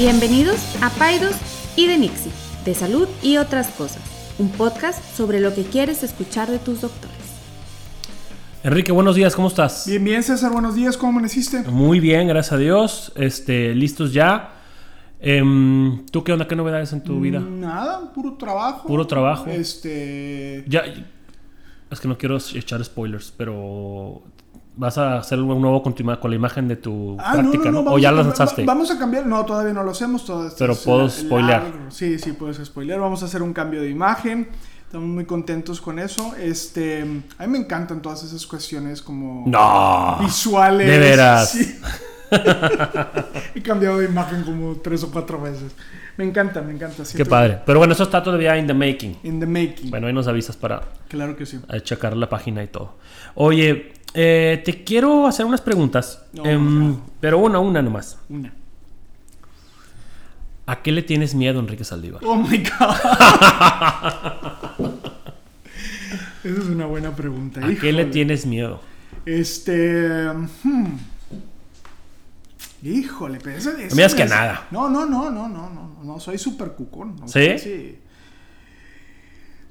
Bienvenidos a Paidos y de Nixie, de salud y otras cosas, un podcast sobre lo que quieres escuchar de tus doctores. Enrique, buenos días, ¿cómo estás? Bien, bien, César, buenos días, ¿cómo amaneciste? Muy bien, gracias a Dios. Este, listos ya. Em, ¿Tú qué onda? ¿Qué novedades en tu vida? Nada, puro trabajo. Puro trabajo. Este. Ya, es que no quiero echar spoilers, pero vas a hacer un nuevo continuar con la imagen de tu Ah, práctica, ¿no? O ya a la lanzaste. va- Vamos a cambiar, no, todavía no lo hacemos. Todo Pero puedo eh, spoilear. largo. Sí, sí, puedes spoilear. Vamos a hacer un cambio de imagen. Estamos muy contentos con eso. Este, a mí me encantan todas esas cuestiones como No. visuales. ¿De veras? Sí. He cambiado de imagen como tres o cuatro veces. Me encanta, me encanta. Qué siempre- padre. Pero bueno, eso está todavía in the making. In the making. Bueno, ahí nos avisas para Claro que sí. eh, checar la página y todo. Oye, eh, te quiero hacer unas preguntas. No, em, no. pero una, una nomás. Una. ¿A qué le tienes miedo, Enrique Saldívar? Oh my god. Esa es una buena pregunta. ¿A qué le tienes miedo? Este. hmm. Híjole, pero eso, eso me digas que es- nada. No, no, no, no, no, no, no, soy súper cucón. ¿no? ¿Sí? Sí.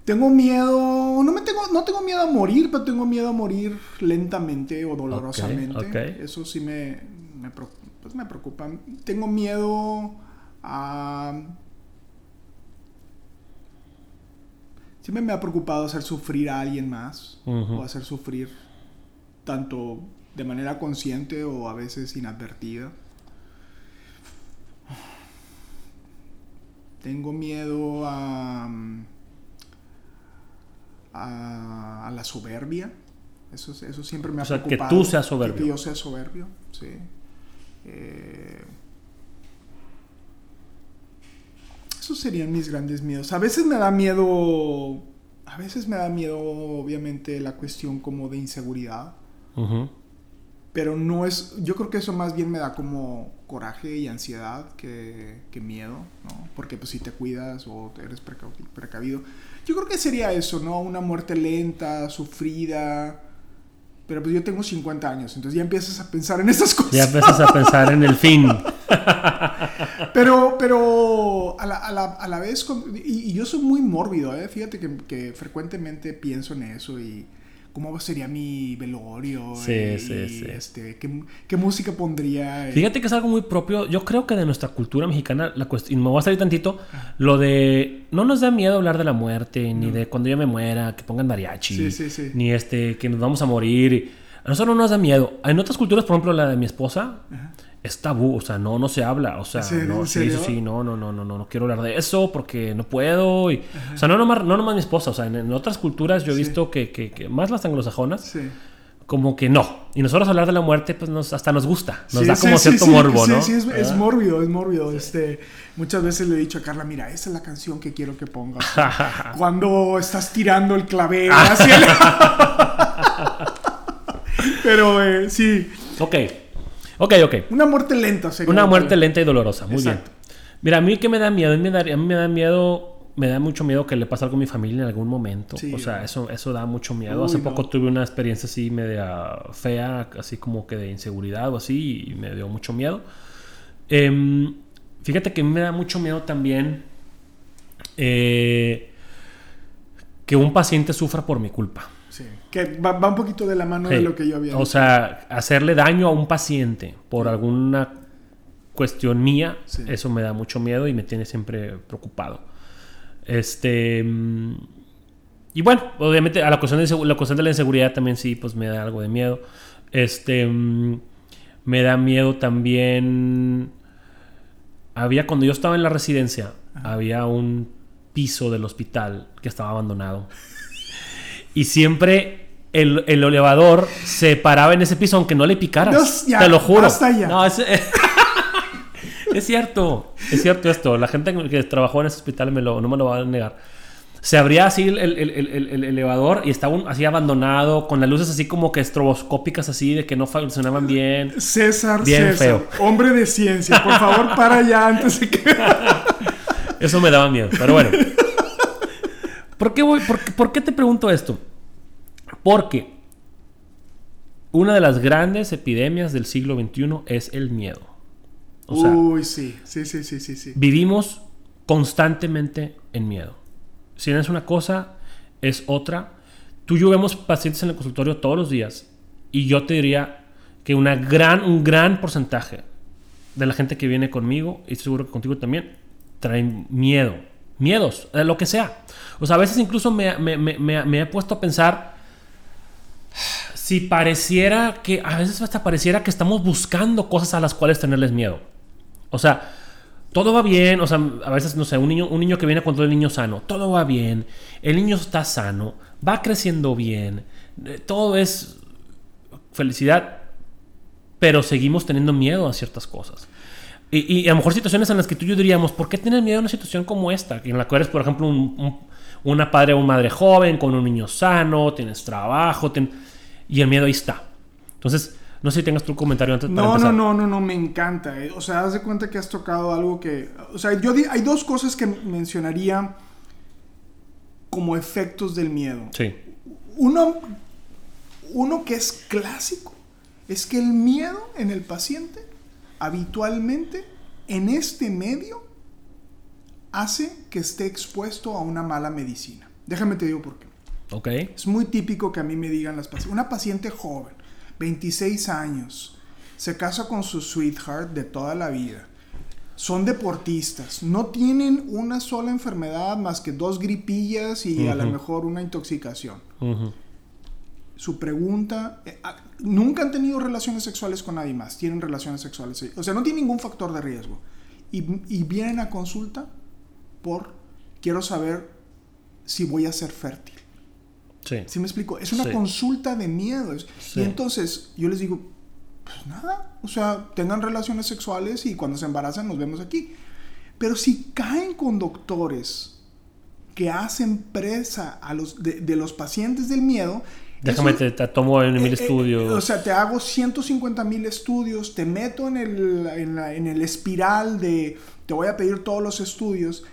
Tengo miedo, no me tengo, no tengo miedo a morir, pero tengo miedo a morir lentamente o dolorosamente. ok. Eso sí me, me, pues me preocupa. Tengo miedo a... Siempre me ha preocupado hacer sufrir a alguien más o hacer sufrir tanto de manera consciente o a veces inadvertida. Tengo miedo a, a, a la soberbia. Eso, eso siempre me ha O sea, que preocupado. tú seas soberbio. Que yo sea soberbio, sí. Eh, esos serían mis grandes miedos. A veces me da miedo. A veces me da miedo, obviamente, la cuestión como de inseguridad. Pero no es. Yo creo que eso más bien me da como coraje y ansiedad que, que miedo, ¿no? Porque pues si te cuidas o eres preca- precavido. Yo creo que sería eso, ¿no? Una muerte lenta, sufrida. Pero pues yo tengo 50 años, entonces ya empiezas a pensar en esas cosas. Ya empiezas a pensar en el fin. Pero, pero a la, a la, a la vez, con- y, y yo soy muy mórbido, ¿eh? fíjate que, que frecuentemente pienso en eso y cómo sería mi velorio, Sí, eh, sí, y, sí. Este, ¿qué, qué música pondría. eh. Fíjate que es algo muy propio. Yo creo que de nuestra cultura mexicana, la cuestión, y me voy a salir tantito, lo de no nos da miedo hablar de la muerte, ni de cuando yo me muera, que pongan mariachi, Sí, sí, sí. ni este, que nos vamos a morir. A nosotros no nos da miedo. En otras culturas, por ejemplo, la de mi esposa, es tabú, o sea, no, no se habla, o sea, no, ¿En sí, sí, sí, no, no, no, no, no, no quiero hablar de eso porque no puedo. y- o sea, no nomás, no nomás mi esposa, o sea, en, en otras culturas yo he Sí. visto que, que- que más las anglosajonas, Sí. como que no. Y nosotros hablar de la muerte, pues nos, hasta nos gusta. Nos Sí, da sí, como sí, cierto sí, morbo, sí, ¿no? Sí, es, es ¿Verdad? mórbido, es mórbido. Este, muchas veces le he dicho a Carla, mira, esa es la canción que quiero que pongas. Cuando estás tirando el clavel hacia el... Pero eh, sí, Ok. Ok, ok. una muerte lenta sería. Una muerte lenta y dolorosa. Muy Exacto. bien. Mira, a mí que me da miedo. A mí me da, a mí me da miedo. Me da mucho miedo que le pase algo a mi familia en algún momento. Sí, o sea, eso, eso da mucho miedo. Uy, Hace no. poco tuve una experiencia así media fea, así como que de inseguridad o así, y me dio mucho miedo. Em, fíjate que a mí me da mucho miedo también eh, que un paciente sufra por mi culpa. Sí, que va, va un poquito de la mano de lo que yo había O dicho. sea, hacerle daño a un paciente por alguna cuestión mía, eso me da mucho miedo y me tiene siempre preocupado. Este. mm, Y bueno, obviamente a la cuestión, de, la cuestión de la inseguridad también sí, pues me da algo de miedo. Este. mm, Me da miedo también. Había, cuando yo estaba en la residencia, había un piso del hospital que estaba abandonado. Y siempre el, el elevador se paraba en ese piso aunque no le picaras. Dios, ya, te lo juro. basta ya. No, es, es cierto. Es cierto esto. La gente que trabajó en ese hospital me lo, no me lo va a negar. Se abría así el, el- el- el- el elevador y estaba un- así abandonado, con las luces así como que estroboscópicas así, de que no funcionaban bien. César, Bien César, hombre de ciencia, por favor, para allá antes de que. Eso me daba miedo, pero bueno. ¿Por qué, voy, por, qué- por qué te pregunto esto? Porque una de las grandes epidemias del siglo XXI es el miedo. O sea, Uy, sí, sí, sí, sí, sí, sí. vivimos constantemente en miedo. Si no es una cosa, es otra. Tú y yo vemos pacientes en el consultorio todos los días y yo te diría que una gran, un gran porcentaje de la gente que viene conmigo, y seguro que contigo también, traen miedo. Miedos, de lo que sea. O sea, a veces incluso me- me- me he puesto a pensar si pareciera que, a veces hasta pareciera que estamos buscando cosas a las cuales tenerles miedo. O sea, todo va bien, o sea, a veces, no sé, un niño, un niño que viene con todo el niño sano, todo va bien, el niño está sano, va creciendo bien, eh, todo es felicidad, pero seguimos teniendo miedo a ciertas cosas. Y, y a lo mejor situaciones en las que tú y yo diríamos, ¿por qué tienes miedo a una situación como esta? En la que eres, por ejemplo, un- un- una padre o madre joven con un niño sano, tienes trabajo, ten- y el miedo ahí está. Entonces, no sé si tengas tu comentario antes para No, no, empezar. no, no, no, me encanta. eh. O sea, haz de cuenta que has tocado algo que... O sea, yo di- hay dos cosas que mencionaría como efectos del miedo. Sí, Uno, uno que es clásico es que el miedo en el paciente habitualmente en este medio hace que esté expuesto a una mala medicina. Déjame te digo por qué. ok. Es muy típico que a mí me digan las pacientes, una paciente joven, 26 años, se casa con su sweetheart de toda la vida. Son deportistas, no tienen una sola enfermedad más que dos gripillas y a lo mejor una intoxicación. Su pregunta, eh, ah, nunca han tenido relaciones sexuales con nadie más, tienen relaciones sexuales, o sea, no tienen ningún factor de riesgo. Y, y vienen a consulta por, quiero saber si voy a ser fértil. Sí. ¿Sí me explico? Es una Sí. consulta de miedos. Sí. Y entonces yo les digo, pues nada, o sea, tengan relaciones sexuales y cuando se embarazan nos vemos aquí. Pero si caen con doctores que hacen presa a los, de, de los pacientes del miedo, Déjame, eso- te, te tomo en mil eh, eh, estudios. o sea, te hago 150 mil estudios, te meto en el, en, la- en el espiral de te voy a pedir todos los estudios.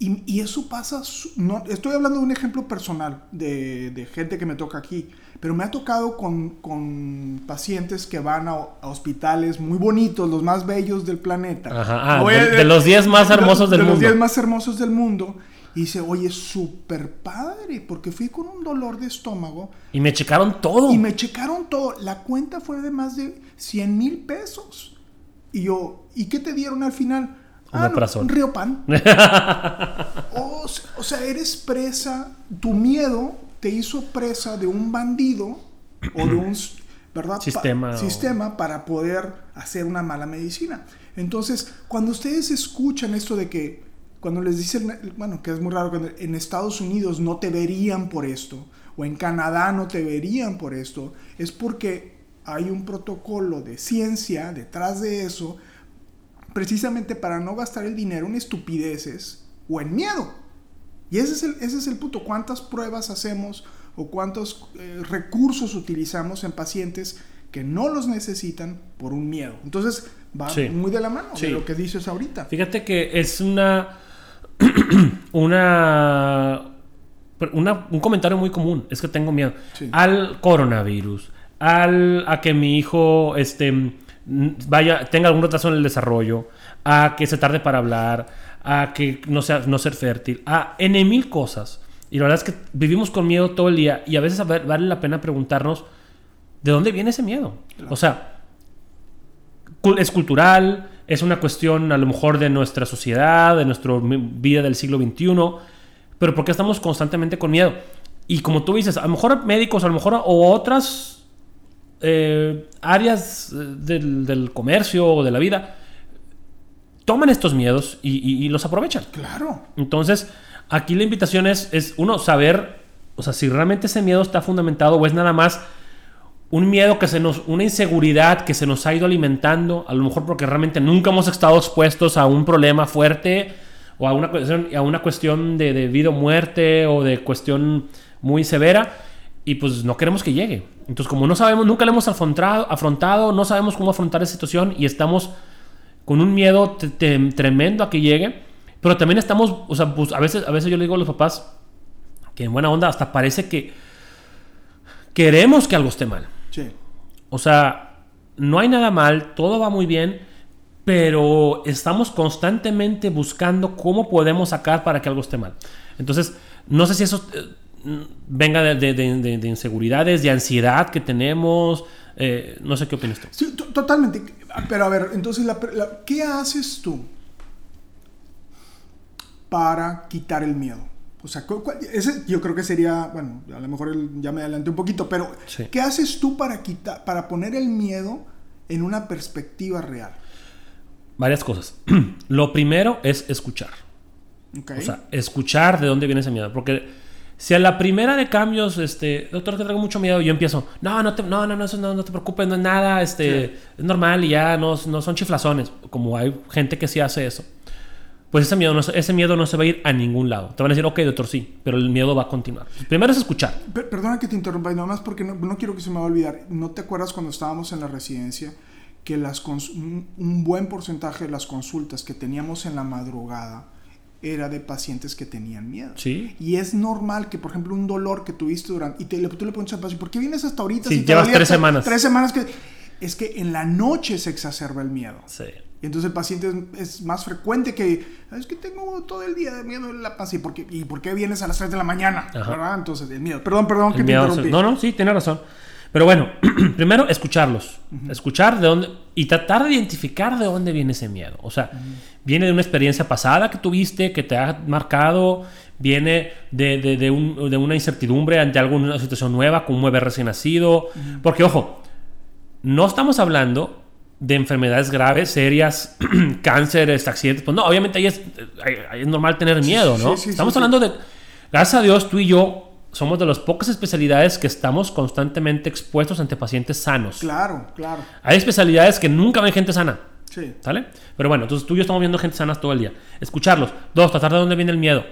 Y, y eso pasa, no, estoy hablando de un ejemplo personal de, de gente que me toca aquí, pero me ha tocado con, con pacientes que van a, a hospitales muy bonitos, los más bellos del planeta. Ajá, ah, de- de los 10 más hermosos del de los mundo. 10 más hermosos del mundo. Y dice, oye, súper padre, porque fui con un dolor de estómago y me checaron todo. y me checaron todo. La cuenta fue de más de 100 mil pesos. Y yo, ¿y qué te dieron al final? Ah, no, un río pan. o, o sea, eres presa. Tu miedo te hizo presa de un bandido o de un sistema para poder hacer una mala medicina. Entonces, cuando ustedes escuchan esto de que, cuando les dicen, bueno, que es muy raro, cuando en Estados Unidos no te verían por esto, o en Canadá no te verían por esto, es porque hay un protocolo de ciencia detrás de eso, precisamente para no gastar el dinero en estupideces o en miedo. Y ese es el, ese es el punto. ¿Cuántas pruebas hacemos o cuántos eh, recursos utilizamos en pacientes que no los necesitan por un miedo? Entonces va Sí. muy de la mano Sí. de lo que dices ahorita. Fíjate que es una, una, una- un comentario muy común. Es que tengo miedo. Sí. Al coronavirus, al, a que mi hijo este, vaya, tenga algún retraso en el desarrollo, a que se tarde para hablar, a que no, sea, no ser fértil, a N mil cosas. Y la verdad es que vivimos con miedo todo el día y a veces a ver, vale la pena preguntarnos de dónde viene ese miedo. O sea, es cultural, es una cuestión a lo mejor de nuestra sociedad, de nuestra vida del siglo XXI, pero ¿por qué estamos constantemente con miedo? Y como tú dices, a lo mejor médicos, a lo mejor o otras eh, áreas eh, del, del comercio o de la vida toman estos miedos y, y- y los aprovechan. Claro. Entonces, aquí la invitación es, es, uno, saber, o sea, si realmente ese miedo está fundamentado o es nada más un miedo que se nos, una inseguridad que se nos ha ido alimentando, a lo mejor porque realmente nunca hemos estado expuestos a un problema fuerte o a una cuestión, a una cuestión de, de vida o muerte o de cuestión muy severa y pues no queremos que llegue. Entonces, como no sabemos, nunca lo hemos afrontado, afrontado no sabemos cómo afrontar esa situación y estamos con un miedo tremendo a que llegue, pero también estamos, o sea, pues a veces, a veces yo le digo a los papás que en buena onda hasta parece que queremos que algo esté mal. Sí. O sea, no hay nada mal, todo va muy bien, pero estamos constantemente buscando cómo podemos sacar para que algo esté mal. Entonces, no sé si eso eh, venga de, de- de- de inseguridades, de ansiedad que tenemos. eh, no sé qué opinas tú. Sí, to- totalmente. Pero a ver, entonces, la pre- la- ¿qué haces tú para quitar el miedo? O sea, ese yo creo que sería, bueno, a lo mejor ya me adelanté un poquito, pero Sí. ¿qué haces tú para quitar, para poner el miedo en una perspectiva real? Varias cosas. Lo primero es escuchar. O sea, escuchar de dónde viene ese miedo. Porque si a la primera de cambios, este, doctor, que traigo mucho miedo, yo empiezo, no, no, te, no, no, no, eso no, no te preocupes, no es nada, este, es normal y ya no, no son chiflazones. Como hay gente que sí hace eso. Pues ese miedo, no, se- ese miedo no se va a ir a ningún lado. Te van a decir, ok, doctor, sí, pero el miedo va a continuar. Primero es escuchar. Per- perdona que te interrumpa, y nada más porque no, no quiero que se me va a olvidar. ¿No te acuerdas cuando estábamos en la residencia que las un, un buen porcentaje de las consultas que teníamos en la madrugada era de pacientes que tenían miedo? Sí. Y es normal que, por ejemplo, un dolor que tuviste durante... Y te, le- tú le preguntas al paciente, ¿por qué vienes hasta ahorita? Sí, si llevas tres semanas. Tres semanas que... Es que en la noche se exacerba el miedo. Sí. Y entonces el paciente es, más frecuente que, es que tengo todo el día de miedo en la panza. ¿Y por qué, y por qué vienes a las 3 de la mañana? Ajá. ¿Verdad? Entonces, el miedo. Perdón, perdón que El te miedo interrumpí. No, no, sí, tiene razón. Pero bueno, primero escucharlos. Escuchar de dónde. Y tratar de identificar de dónde viene ese miedo. O sea, viene de una experiencia pasada que tuviste, que te ha marcado. Viene de, de- de un- de una incertidumbre ante alguna situación nueva, como un bebé recién nacido. Porque, ojo, no estamos hablando de enfermedades graves, serias, cánceres, accidentes. Pues no, obviamente ahí es, ahí- es normal tener miedo, ¿no? sí, sí, estamos hablando de. Gracias a Dios, tú y yo somos de las pocas especialidades que estamos constantemente expuestos ante pacientes sanos. Claro, claro. Hay especialidades que nunca ven gente sana. Sí. ¿Sale? Pero bueno, entonces tú y yo estamos viendo gente sana todo el día. Escucharlos. Dos, tratar de dónde viene el miedo.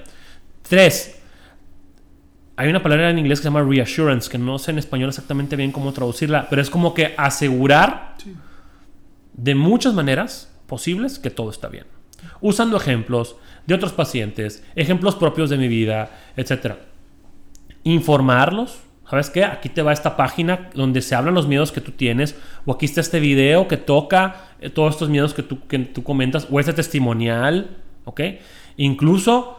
Tres, hay una palabra en inglés que se llama reassurance, que no sé en español exactamente bien cómo traducirla, pero es como que asegurar Sí. de muchas maneras posibles que todo está bien. Usando ejemplos de otros pacientes, ejemplos propios de mi vida, etc. Informarlos. ¿Sabes qué? Aquí te va esta página donde se hablan los miedos que tú tienes, o aquí está este video que toca eh, todos estos miedos que tú, que tú comentas, o este testimonial, ¿ok? Incluso,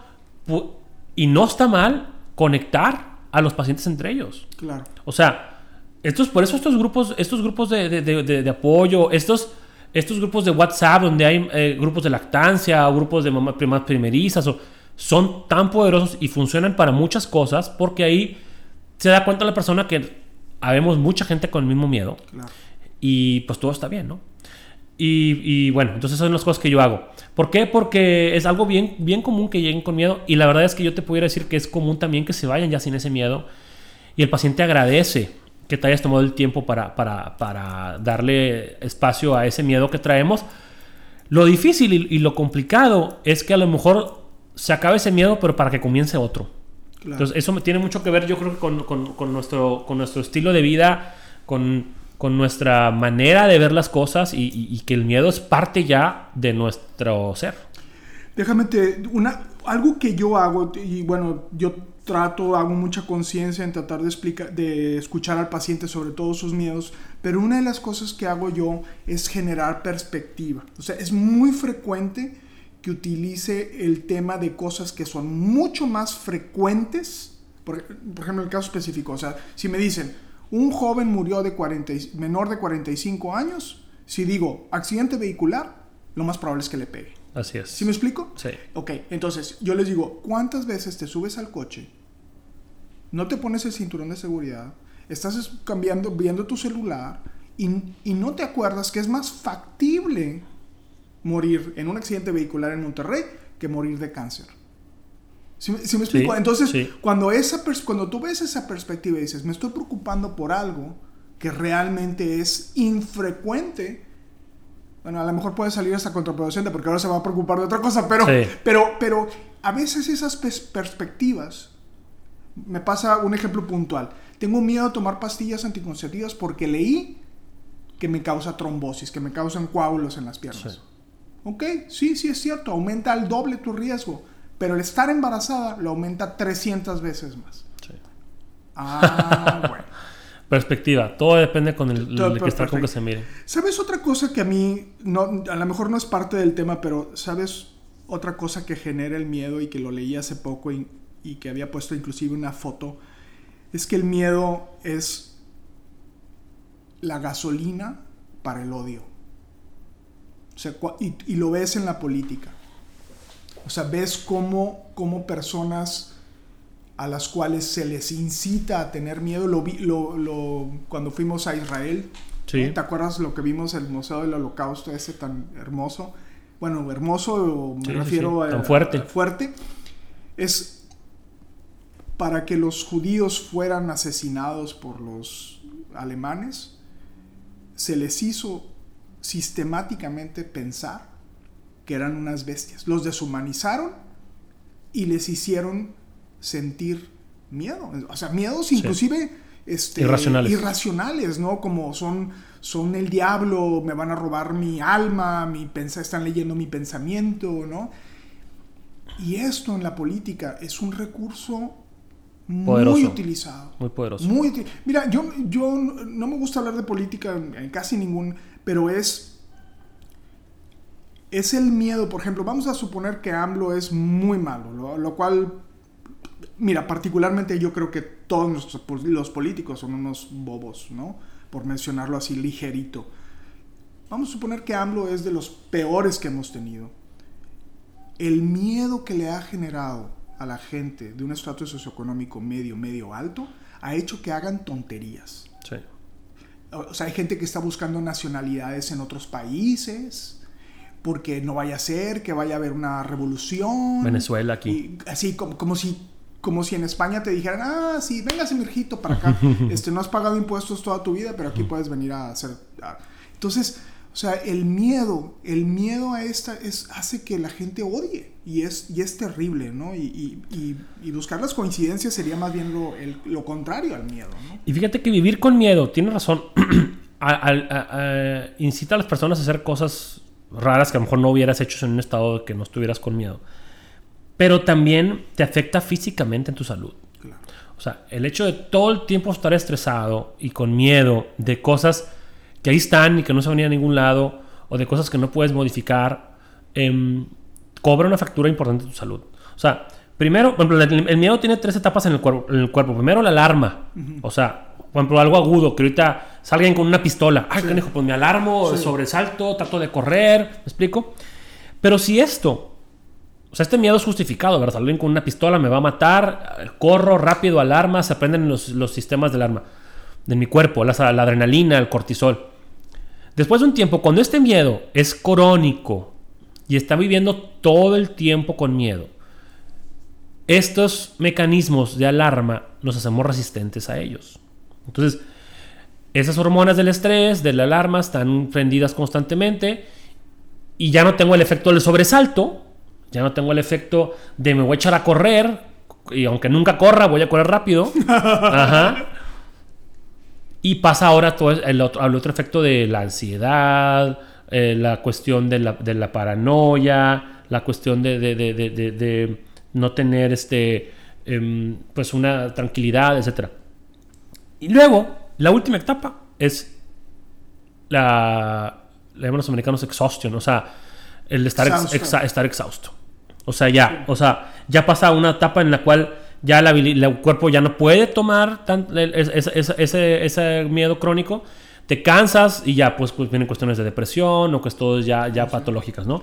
y no está mal conectar a los pacientes entre ellos. Claro. O sea, estos, por eso estos grupos, estos grupos de, de- de- apoyo, estos, estos grupos de WhatsApp donde hay eh, grupos de lactancia o grupos de mamás primerizas, o- son tan poderosos y funcionan para muchas cosas porque ahí se da cuenta la persona que habemos mucha gente con el mismo miedo Claro. y pues todo está bien, ¿no? Y, y, bueno, entonces son las cosas que yo hago. ¿Por qué? Porque es algo bien, bien común que lleguen con miedo y la verdad es que yo te pudiera decir que es común también que se vayan ya sin ese miedo y el paciente agradece que te hayas tomado el tiempo para, para, para darle espacio a ese miedo que traemos. Lo difícil y, y lo complicado es que a lo mejor se acabe ese miedo, pero para que comience otro. Claro. Entonces, eso tiene mucho que ver, yo creo con, con- con nuestro, con nuestro estilo de vida, con, con nuestra manera de ver las cosas y, y- y que el miedo es parte ya de nuestro ser. Déjame te, una, algo que yo hago, y bueno, yo trato, hago mucha conciencia en tratar de, explicar, de escuchar al paciente sobre todos sus miedos, pero una de las cosas que hago yo es generar perspectiva. O sea, es muy frecuente que utilice el tema de cosas que son mucho más frecuentes, por, por ejemplo, el caso específico, o sea, si me dicen, un joven murió de 40, y- menor de 45 años, si digo accidente vehicular, lo más probable es que le pegue. Así es. ¿Sí me explico? Sí. Ok, entonces yo les digo, ¿cuántas veces te subes al coche? No te pones el cinturón de seguridad, estás es- cambiando, viendo tu celular y, y no te acuerdas que es más factible morir en un accidente vehicular en Monterrey que morir de cáncer. ¿Sí, me- sí me explico? Sí, Entonces, sí. cuando, esa cuando tú ves esa perspectiva y dices, me estoy preocupando por algo que realmente es infrecuente, bueno, a lo mejor puede salir hasta contraproducente porque ahora se va a preocupar de otra cosa, pero, pero, pero a veces esas pers- perspectivas, me pasa un ejemplo puntual. Tengo miedo a tomar pastillas anticonceptivas porque leí que me causa trombosis, que me causan coágulos en las piernas. Ok, sí, sí es cierto, aumenta al doble tu riesgo, pero el estar embarazada lo aumenta 300 veces más. Sí. Ah, bueno. Perspectiva. Todo depende con el, Todo- el que está con que se mire. ¿Sabes otra cosa que a mí, no, a lo mejor no es parte del tema, pero ¿sabes otra cosa que genera el miedo y que lo leí hace poco y, y que había puesto inclusive una foto? Es que el miedo es la gasolina para el odio. O sea, y, y lo ves en la política. O sea, ves cómo, cómo personas a las cuales se les incita a tener miedo, lo vi, lo, lo- cuando fuimos a Israel. ¿te acuerdas lo que vimos el Museo del Holocausto ese tan hermoso? Bueno, hermoso, me Sí, refiero sí, tan a, a fuerte. Es para que los judíos fueran asesinados por los alemanes, se les hizo sistemáticamente pensar que eran unas bestias. Los deshumanizaron y les hicieron sentir miedo. O sea, miedos inclusive este, Irracionales. irracionales, ¿no? Como son, son el diablo, me van a robar mi alma, mi pensa, están leyendo mi pensamiento, ¿no? Y esto en la política es un recurso muy utilizado. Muy poderoso. Muy Mira, yo, yo no me gusta hablar de política en, en casi ningún, pero es es el miedo, por ejemplo, vamos a suponer que AMLO es muy malo, lo, cual, mira, particularmente yo creo que todos los políticos son unos bobos, ¿no? Por mencionarlo así ligerito. Vamos a suponer que AMLO es de los peores que hemos tenido. El miedo que le ha generado a la gente de un estatus socioeconómico medio, medio alto, ha hecho que hagan tonterías. Sí. O sea, hay gente que está buscando nacionalidades en otros países porque no vaya a ser que vaya a haber una revolución. Venezuela aquí. Y así como, como si como si en España te dijeran, ah, sí, véngase mi hijito para acá. este, no has pagado impuestos toda tu vida, pero aquí puedes venir a hacer... a-". Entonces, o sea, el miedo, el miedo a esta es, hace que la gente odie. Y es, y es terrible, ¿no? Y, y- y- y buscar las coincidencias sería más bien lo, el- lo contrario al miedo, ¿no? Y fíjate que vivir con miedo, tienes razón, a- a- a- a- incita a las personas a hacer cosas raras que a lo mejor no hubieras hecho en un estado de que no estuvieras con miedo. Pero también te afecta físicamente en tu salud. Claro. O sea, el hecho de todo el tiempo estar estresado y con miedo de cosas que ahí están y que no se van a ir a ningún lado, o de cosas que no puedes modificar, em, cobra una factura importante en tu salud. O sea, primero, por ejemplo, el, el miedo tiene tres etapas en el, cuerpo, en el cuerpo. Primero, la alarma. O sea, por ejemplo, algo agudo, que ahorita salgan con una pistola. Ay, Sí. canijo, pues me alarmo, Sí. sobresalto, trato de correr, ¿me explico? Pero si esto o sea, este miedo es justificado, ¿verdad? Alguien con una pistola me va a matar, eh, corro rápido, alarma, se prenden los, los sistemas de alarma de mi cuerpo, la, la adrenalina, el cortisol. Después de un tiempo, cuando este miedo es crónico y está viviendo todo el tiempo con miedo, estos mecanismos de alarma nos hacemos resistentes a ellos. Entonces, esas hormonas del estrés, de la alarma, están prendidas constantemente y ya no tengo el efecto del sobresalto, ya no tengo el efecto de me voy a echar a correr y aunque nunca corra, voy a correr rápido. Ajá. Y pasa ahora todo el otro, al otro efecto de la ansiedad, eh, la cuestión de la, de la paranoia, la cuestión de, de- de- no tener este, em, pues una tranquilidad, etc. Y luego, la última etapa es la, le llaman los americanos exhaustion, o sea, el estar, ex- Exhausto. exa- estar exhausto. O sea, ya, o sea, ya pasa una etapa en la cual ya la- el cuerpo ya no puede tomar tan- el- ese, ese miedo crónico, te cansas y ya pues, pues vienen cuestiones de depresión o cuestiones ya, ya patológicas, ¿no?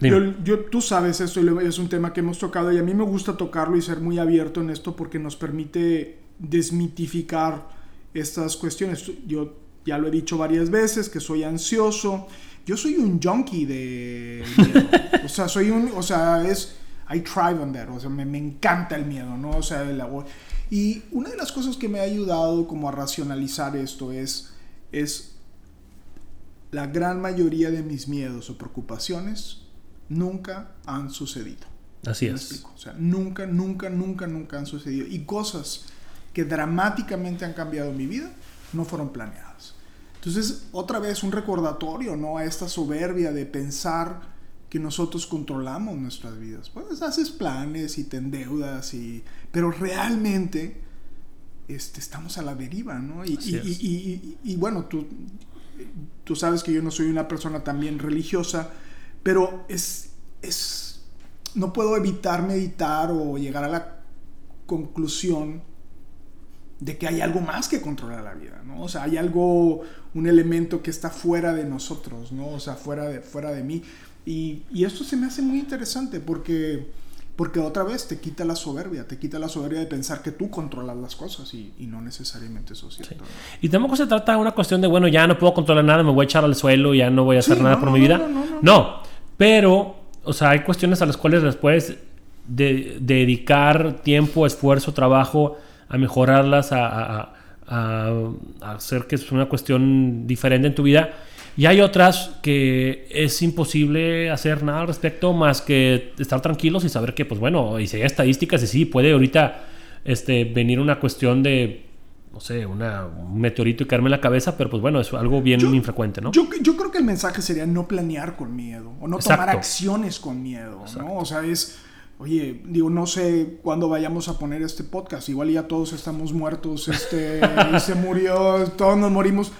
Yo, yo- tú sabes esto es un tema que hemos tocado y a mí me gusta tocarlo y ser muy abierto en esto porque nos permite desmitificar estas cuestiones. Yo ya lo he dicho varias veces que soy ansioso. Yo soy un junkie de miedo. o sea, soy un, o sea, es I thrive on that, o sea, me, me encanta el miedo, ¿no? O sea, el agua. Y una de las cosas que me ha ayudado como a racionalizar esto es es la gran mayoría de mis miedos o preocupaciones nunca han sucedido. Así ¿Me es. O sea, nunca, nunca, nunca, nunca han sucedido. Y cosas que dramáticamente han cambiado mi vida no fueron planeadas. Entonces, otra vez un recordatorio, ¿no? A esta soberbia de pensar que nosotros controlamos nuestras vidas. Pues haces planes y te endeudas y... Pero realmente este, estamos a la deriva, ¿no? Y, bueno, tú, tú sabes que yo no soy una persona también religiosa, pero es, es, no puedo evitar meditar o llegar a la conclusión de que hay algo más que controlar la vida, ¿no? O sea, hay algo, un elemento que está fuera de nosotros, ¿no? O sea, fuera de, fuera de mí. Y, y esto se me hace muy interesante porque, porque otra vez te quita la soberbia, te quita la soberbia de pensar que tú controlas las cosas y, y no necesariamente eso es cierto. ¿no? Y tampoco se trata de una cuestión de, bueno, ya no puedo controlar nada, me voy a echar al suelo, ya no voy a hacer Sí, nada no, por no, mi vida. no, no, no. No, pero, o sea, hay cuestiones a las cuales les puedes de- dedicar tiempo, esfuerzo, trabajo a mejorarlas, a, a- a- a hacer que es una cuestión diferente en tu vida. Y hay otras que es imposible hacer nada al respecto más que estar tranquilos y saber que, pues bueno, y si hay estadísticas, y sí, puede ahorita este, venir una cuestión de, no sé, una, un meteorito y caerme en la cabeza, pero pues bueno, es algo bien Yo- infrecuente, ¿no? Yo, yo creo que el mensaje sería no planear con miedo o no tomar acciones con miedo, ¿no? O sea, es, oye, digo, no sé cuándo vayamos a poner este podcast, igual ya todos estamos muertos, este, y se murió, todos nos morimos.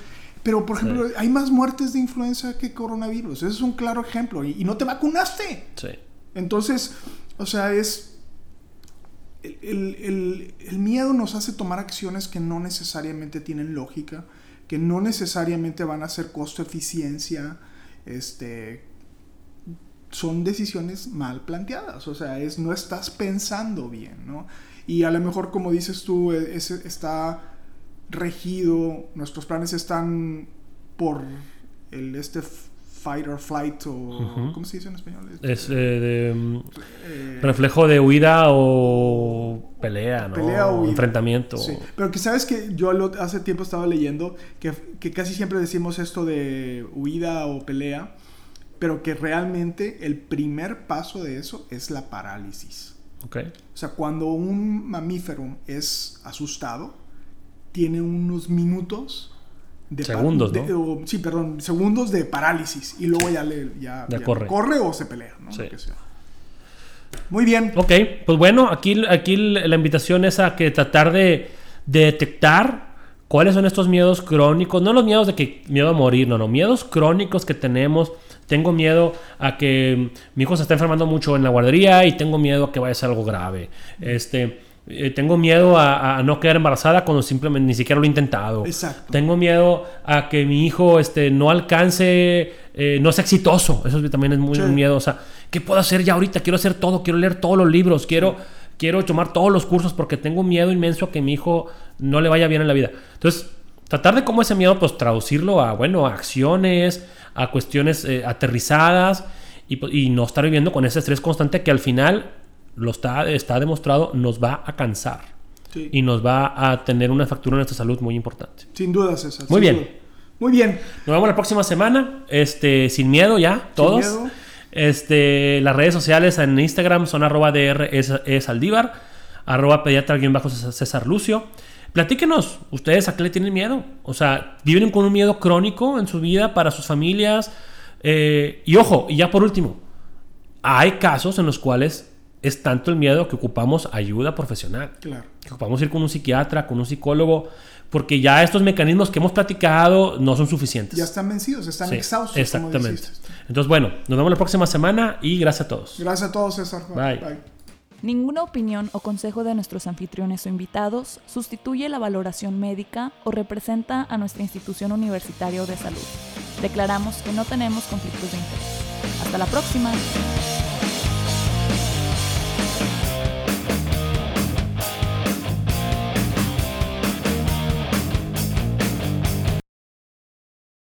Pero, por ejemplo, hay más muertes de influenza que coronavirus. Ese es un claro ejemplo. Y, y no te vacunaste. Sí. Entonces, o sea, es... El, el- el- el miedo nos hace tomar acciones que no necesariamente tienen lógica, que no necesariamente van a ser costo-eficiencia, este, son decisiones mal planteadas, o sea, es, no estás pensando bien, ¿no? Y a lo mejor, como dices tú, e- es- está regido, nuestros planes están por el, este fight or flight, o. ¿cómo se dice en español? Este, Es eh, de, eh, reflejo de huida o pelea, ¿no? Pelea o huida. Enfrentamiento. Sí, pero que sabes que yo lo- hace tiempo estaba leyendo que, que casi siempre decimos esto de huida o pelea, pero que realmente el primer paso de eso es la parálisis. Ok. O sea, cuando un mamífero es asustado, tiene unos minutos de Segundos, de- ¿no? o- sí, perdón, segundos de parálisis y luego ya le ya, Ya corre. o se pelea, ¿no? Sí. Lo que sea. Muy bien. Ok, pues bueno, aquí, aquí la invitación es a que tratar de, de detectar cuáles son estos miedos crónicos, no los miedos de que miedo a morir, no, no, miedos crónicos que tenemos. Tengo miedo a que mi hijo se está enfermando mucho en la guardería y tengo miedo a que vaya a ser algo grave. Este, eh, tengo miedo a, a no quedar embarazada cuando simplemente ni siquiera lo he intentado. Exacto. Tengo miedo a que mi hijo este, no alcance, eh, no sea exitoso. Eso también es muy Sí. miedo. O sea, ¿qué puedo hacer ya ahorita? Quiero hacer todo, quiero leer todos los libros, quiero, quiero tomar todos los cursos porque tengo miedo inmenso a que mi hijo no le vaya bien en la vida. Entonces, tratar de cómo ese miedo, pues traducirlo a, bueno, a acciones, a cuestiones eh, aterrizadas y, pues, y no estar viviendo con ese estrés constante que al final lo está, está demostrado, nos va a cansar Sí. y nos va a tener una factura en nuestra salud muy importante. Sin duda, César. Muy sin bien. duda. Muy bien. Nos vemos la próxima semana, este, sin miedo ya, todos. miedo. Este, las redes sociales en Instagram son arroba dr es, es Aldívar, arroba pediatra guion bajo César César Lucio. Platíquenos, ¿ustedes a qué le tienen miedo? O sea, ¿viven con un miedo crónico en su vida para sus familias? Eh, y ojo, y ya por último, hay casos en los cuales es tanto el miedo que ocupamos ayuda profesional Claro. que ocupamos ir con un psiquiatra, con un psicólogo, porque ya estos mecanismos que hemos platicado no son suficientes. Ya están vencidos, están Sí, exhaustos. Exactamente. Entonces, bueno, nos vemos la próxima semana y gracias a todos. Gracias a todos, César. Bye. Ninguna opinión o consejo de nuestros anfitriones o invitados sustituye la valoración médica o representa a nuestra institución universitaria o de salud. Declaramos que no tenemos conflictos de interés. Hasta la próxima.